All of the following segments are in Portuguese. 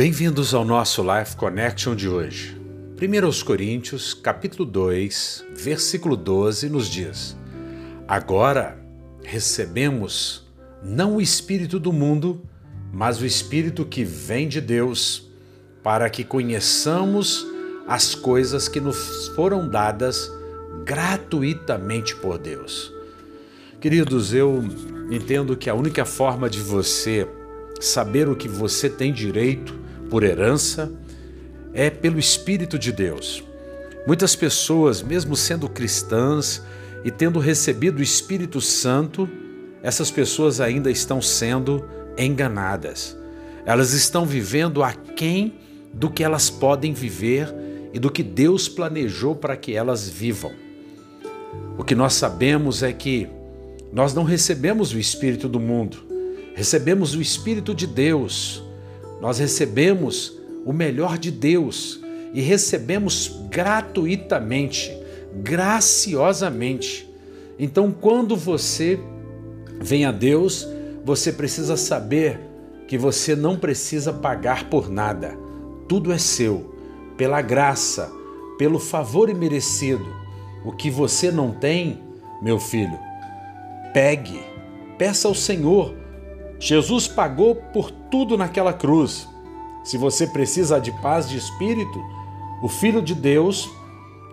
Bem-vindos ao nosso Life Connection de hoje. 1 Coríntios, capítulo 2, versículo 12 nos diz: Agora recebemos não o espírito do mundo, mas o espírito que vem de Deus, para que conheçamos as coisas que nos foram dadas gratuitamente por Deus. Queridos, eu entendo que a única forma de você saber o que você tem direito por herança é pelo Espírito de Deus. Muitas pessoas, mesmo sendo cristãs e tendo recebido o Espírito Santo, essas pessoas ainda estão sendo enganadas. Elas estão vivendo aquém do que elas podem viver e do que Deus planejou para que elas vivam. O que nós sabemos é que nós não recebemos o Espírito do mundo, recebemos o Espírito de Deus. Nós recebemos o melhor de Deus e recebemos gratuitamente, graciosamente. Então, quando você vem a Deus, você precisa saber que você não precisa pagar por nada. Tudo é seu, pela graça, pelo favor imerecido. O que você não tem, meu filho, pegue, peça ao Senhor. Jesus pagou por tudo naquela cruz. Se você precisa de paz de espírito, o Filho de Deus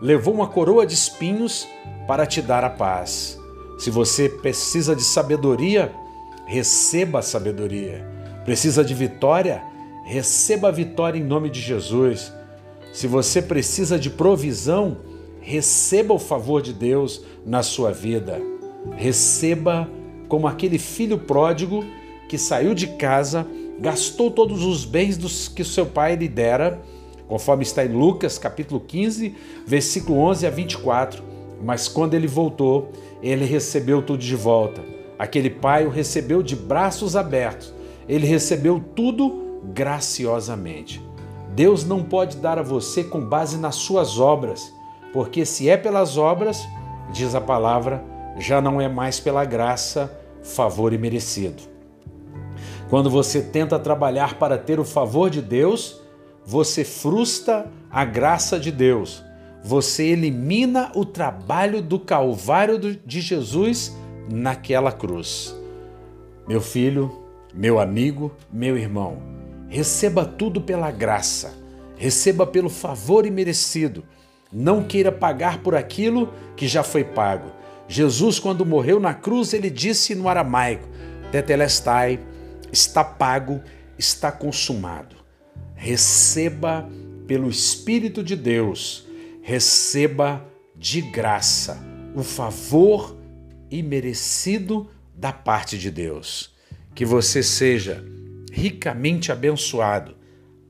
levou uma coroa de espinhos para te dar a paz. Se você precisa de sabedoria, receba a sabedoria. Precisa de vitória? Receba a vitória em nome de Jesus. Se você precisa de provisão, receba o favor de Deus na sua vida. Receba como aquele filho pródigo que saiu de casa gastou todos os bens dos que seu pai lhe dera, conforme está em Lucas capítulo 15, versículo 11 a 24. Mas quando ele voltou, ele recebeu tudo de volta. Aquele pai o recebeu de braços abertos. Ele recebeu tudo graciosamente. Deus não pode dar a você com base nas suas obras, porque se é pelas obras, diz a palavra, já não é mais pela graça, favor e merecido. Quando você tenta trabalhar para ter o favor de Deus, você frustra a graça de Deus. Você elimina o trabalho do Calvário de Jesus naquela cruz. Meu filho, meu amigo, meu irmão, receba tudo pela graça, receba pelo favor imerecido. Não queira pagar por aquilo que já foi pago. Jesus, quando morreu na cruz, ele disse no aramaico: Tetelestai está pago, está consumado. Receba pelo Espírito de Deus, receba de graça o favor imerecido da parte de Deus. Que você seja ricamente abençoado,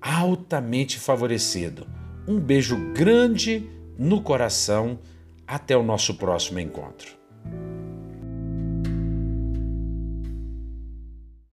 altamente favorecido. Um beijo grande no coração. Até o nosso próximo encontro.